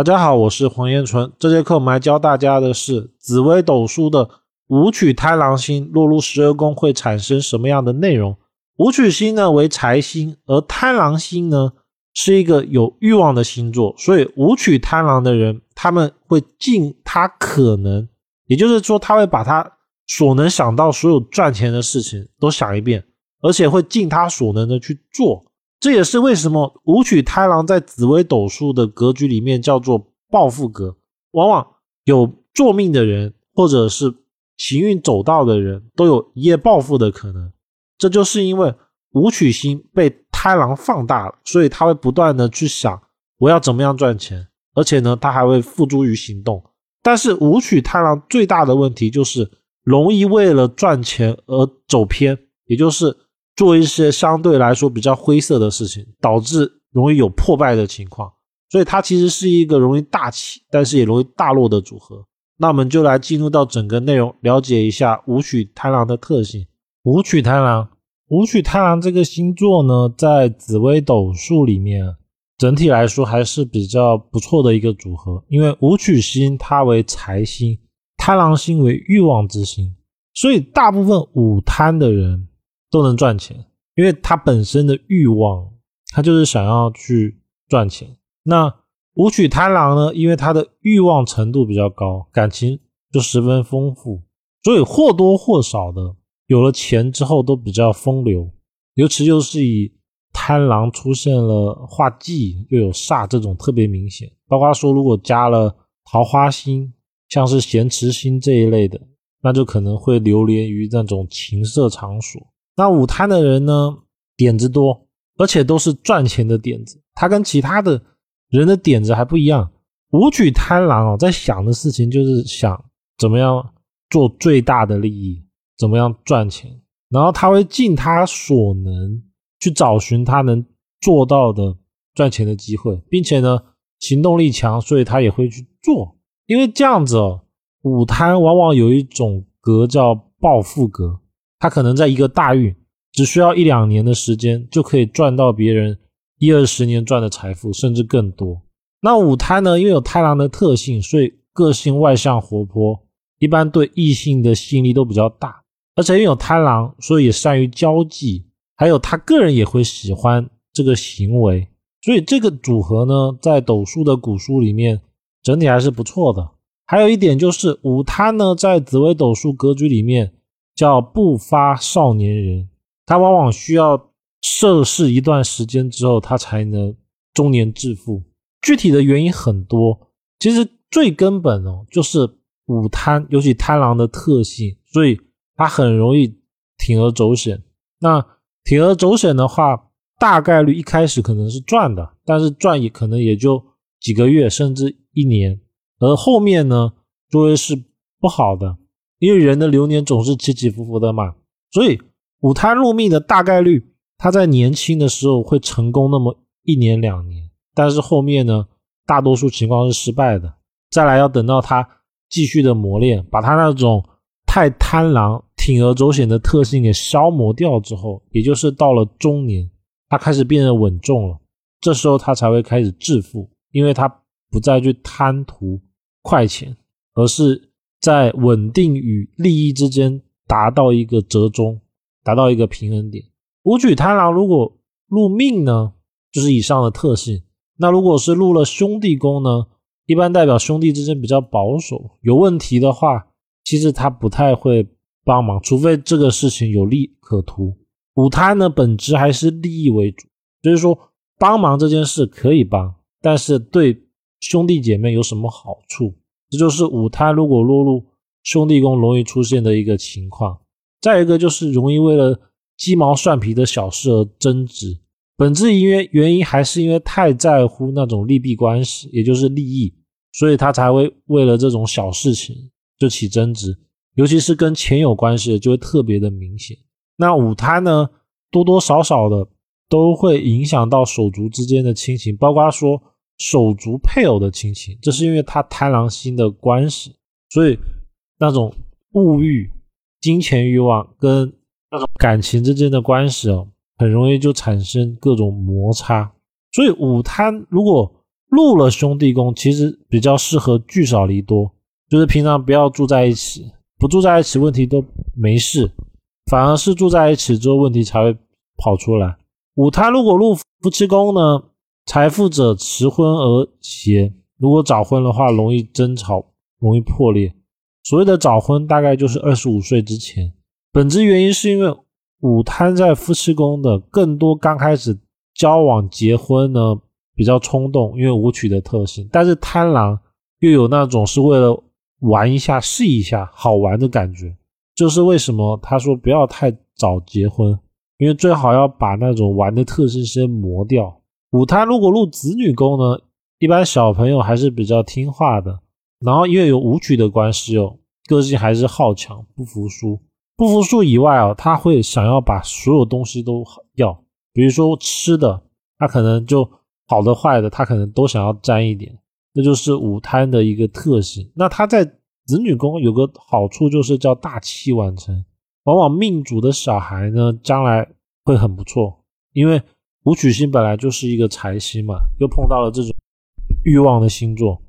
大家好，我是黄彦纯。这节课我们来教大家的是紫微斗数的武曲贪狼星落入十二宫会产生什么样的内容。武曲星呢为财星，而贪狼星呢是一个有欲望的星座，所以武曲贪狼的人他们会尽他可能，也就是说他会把他所能想到所有赚钱的事情都想一遍，而且会尽他所能的去做。这也是为什么武曲贪狼在紫微斗数的格局里面叫做暴富格，往往有做命的人或者是行运走道的人都有一夜暴富的可能。这就是因为武曲星被贪狼放大了，所以他会不断的去想我要怎么样赚钱，而且呢，他还会付诸于行动。但是武曲贪狼最大的问题就是容易为了赚钱而走偏，也就是。做一些相对来说比较灰色的事情，导致容易有破败的情况，所以它其实是一个容易大起，但是也容易大落的组合。那我们就来进入到整个内容，了解一下武曲贪狼的特性。武曲贪狼，武曲贪狼这个星座呢，在紫微斗数里面，整体来说还是比较不错的一个组合。因为武曲星它为财星，贪狼星为欲望之星，所以大部分武贪的人。都能赚钱，因为他本身的欲望，他就是想要去赚钱。那武曲贪狼呢？因为他的欲望程度比较高，感情就十分丰富，所以或多或少的有了钱之后都比较风流。尤其就是以贪狼出现了画忌又有煞这种特别明显，包括说如果加了桃花星，像是咸池星这一类的，那就可能会流连于那种情色场所。那武贪的人呢，点子多，而且都是赚钱的点子。他跟其他的人的点子还不一样。武举贪狼哦，在想的事情就是想怎么样做最大的利益，怎么样赚钱。然后他会尽他所能去找寻他能做到的赚钱的机会，并且呢，行动力强，所以他也会去做。因为这样子哦，武贪往往有一种格叫暴富格。他可能在一个大运，只需要一两年的时间，就可以赚到别人一二十年赚的财富，甚至更多。那五贪呢？因为有太郎的特性，所以个性外向活泼，一般对异性的吸引力都比较大。而且因为有贪狼，所以也善于交际，还有他个人也会喜欢这个行为。所以这个组合呢，在斗数的古书里面，整体还是不错的。还有一点就是五贪呢，在紫微斗数格局里面。叫不发少年人，他往往需要涉世一段时间之后，他才能中年致富。具体的原因很多，其实最根本哦，就是武贪，尤其贪狼的特性，所以他很容易铤而走险。那铤而走险的话，大概率一开始可能是赚的，但是赚也可能也就几个月，甚至一年，而后面呢，就会是不好的。因为人的流年总是起起伏伏的嘛，所以午贪入命的大概率，他在年轻的时候会成功那么一年两年，但是后面呢，大多数情况是失败的。再来要等到他继续的磨练，把他那种太贪婪、铤而走险的特性给消磨掉之后，也就是到了中年，他开始变得稳重了，这时候他才会开始致富，因为他不再去贪图快钱，而是。在稳定与利益之间达到一个折中，达到一个平衡点。武曲贪狼如果入命呢，就是以上的特性。那如果是入了兄弟宫呢，一般代表兄弟之间比较保守，有问题的话，其实他不太会帮忙，除非这个事情有利可图。武贪呢，本质还是利益为主，就是说帮忙这件事可以帮，但是对兄弟姐妹有什么好处？这就是五贪如果落入兄弟宫容易出现的一个情况。再一个就是容易为了鸡毛蒜皮的小事而争执，本质因为原因还是因为太在乎那种利弊关系，也就是利益，所以他才会为了这种小事情就起争执，尤其是跟钱有关系的就会特别的明显。那五贪呢，多多少少的都会影响到手足之间的亲情，包括说。手足配偶的亲情，这是因为他贪狼星的关系，所以那种物欲、金钱欲望跟那种感情之间的关系哦，很容易就产生各种摩擦。所以五贪如果入了兄弟宫，其实比较适合聚少离多，就是平常不要住在一起，不住在一起问题都没事，反而是住在一起之后问题才会跑出来。五贪如果入夫妻宫呢，财富者迟婚而邪，如果早婚的话，容易争吵，容易破裂。所谓的早婚，大概就是二十五岁之前。本质原因是因为午贪在夫妻宫的更多刚开始交往结婚呢比较冲动，因为武曲的特性，但是贪狼又有那种是为了玩一下试一下好玩的感觉，就是为什么他说不要太早结婚，因为最好要把那种玩的特性先磨掉。午贪如果入子女宫呢，一般小朋友还是比较听话的，然后因为有武曲的关系哦，个性还是好强不服输。不服输以外啊，他会想要把所有东西都要，比如说吃的，他可能就好的坏的，他可能都想要沾一点，这就是午贪的一个特性。那他在子女宫有个好处就是叫大器晚成，往往命主的小孩呢，将来会很不错，因为武曲星本来就是一个财星嘛，又碰到了这种欲望的星座，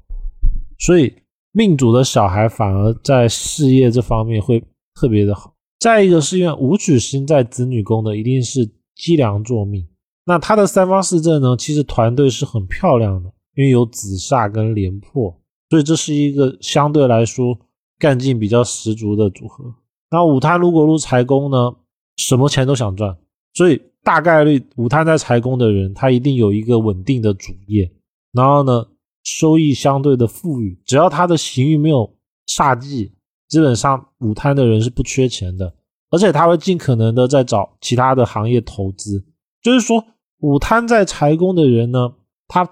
所以命主的小孩反而在事业这方面会特别的好。再一个是因为武曲星在子女宫的一定是积粮作命，那他的三方四正呢，其实团队是很漂亮的，因为有子煞跟廉破，所以这是一个相对来说干劲比较十足的组合。那武他如果入财宫呢，什么钱都想赚，所以大概率武贪在财宫的人，他一定有一个稳定的主业，然后呢，收益相对的富裕，只要他的行运没有煞忌。基本上午贪的人是不缺钱的，而且他会尽可能的在找其他的行业投资。就是说，午贪在财宫的人呢，他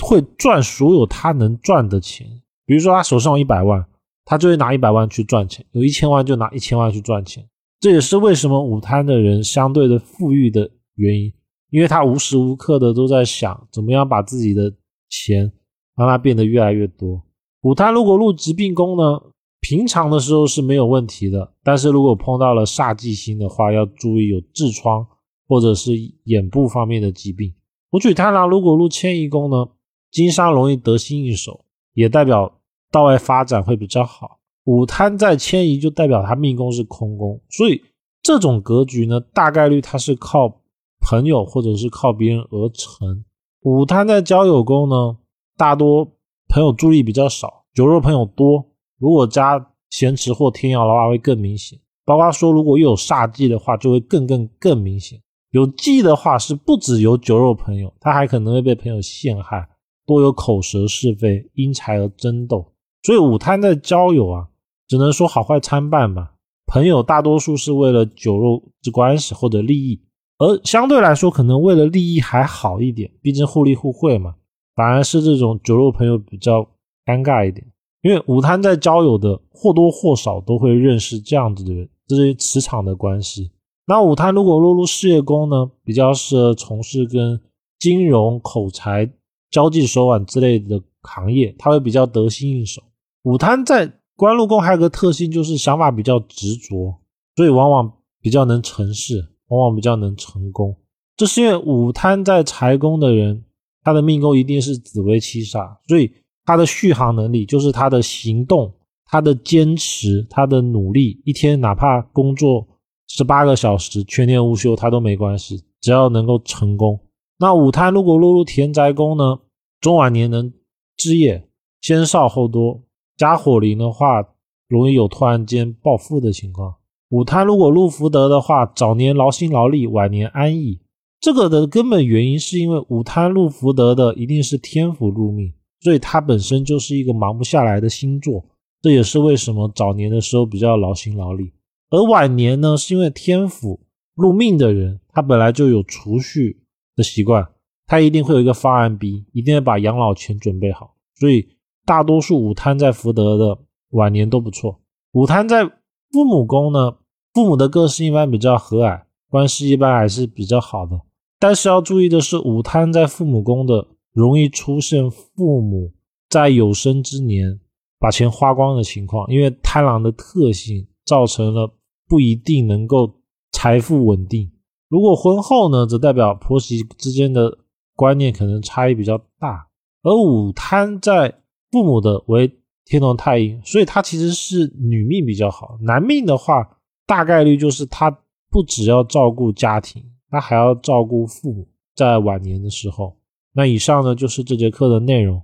会赚所有他能赚的钱。比如说，他手上有一百万，他就会拿一百万去赚钱；有一千万就拿一千万去赚钱。这也是为什么午贪的人相对的富裕的原因，因为他无时无刻的都在想怎么样把自己的钱让它变得越来越多。午贪如果入疾病宫呢？平常的时候是没有问题的，但是如果碰到了煞忌星的话，要注意有痔疮或者是眼部方面的疾病。武曲贪狼如果入迁移宫呢，经商容易得心应手，也代表到外发展会比较好。午贪在迁移就代表他命宫是空宫，所以这种格局呢，大概率他是靠朋友或者是靠别人而成。午贪在交友宫呢，大多朋友注意比较少，酒肉朋友多。如果加咸池或天姚的话，会更明显。包括说，如果又有煞忌的话，就会更更更明显。有忌的话，是不止有酒肉朋友，他还可能会被朋友陷害，多有口舌是非，因财而争斗。所以午贪在交友啊，只能说好坏参半吧。朋友大多数是为了酒肉之关系或者利益，而相对来说，可能为了利益还好一点，毕竟互利互惠嘛。反而是这种酒肉朋友比较尴尬一点。因为午摊在交友的或多或少都会认识这样子的人，这是磁场的关系。那午摊如果落入事业宫呢，比较适合从事跟金融、口才、交际手腕之类的行业，他会比较得心应手。午贪在官禄宫还有个特性，就是想法比较执着，所以往往比较能成事，往往比较能成功。这是因为午贪在财宫的人，他的命宫一定是紫微七煞，所以。他的续航能力就是他的行动、他的坚持、他的努力，一天哪怕工作十八个小时，全年无休，他都没关系，只要能够成功。那午贪如果落入田宅宫呢？中晚年能置业，先少后多。加火灵的话，容易有突然间暴富的情况。午贪如果入福德的话，早年劳心劳力，晚年安逸。这个的根本原因是因为午贪入福德的一定是天府入命。所以它本身就是一个忙不下来的星座，这也是为什么早年的时候比较劳心劳力，而晚年呢，是因为天府入命的人，他本来就有储蓄的习惯，他一定会有一个方案 B，一定要把养老钱准备好。所以大多数午贪在福德的晚年都不错。午贪在父母宫呢，父母的个性一般比较和蔼，关系一般还是比较好的。但是要注意的是，午贪在父母宫的。容易出现父母在有生之年把钱花光的情况，因为贪狼的特性造成了不一定能够财富稳定。如果婚后呢，则代表婆媳之间的观念可能差异比较大，而午贪在父母的为天同太阴，所以他其实是女命比较好。男命的话，大概率就是他不只要照顾家庭，他还要照顾父母，在晚年的时候。那以上呢就是这节课的内容。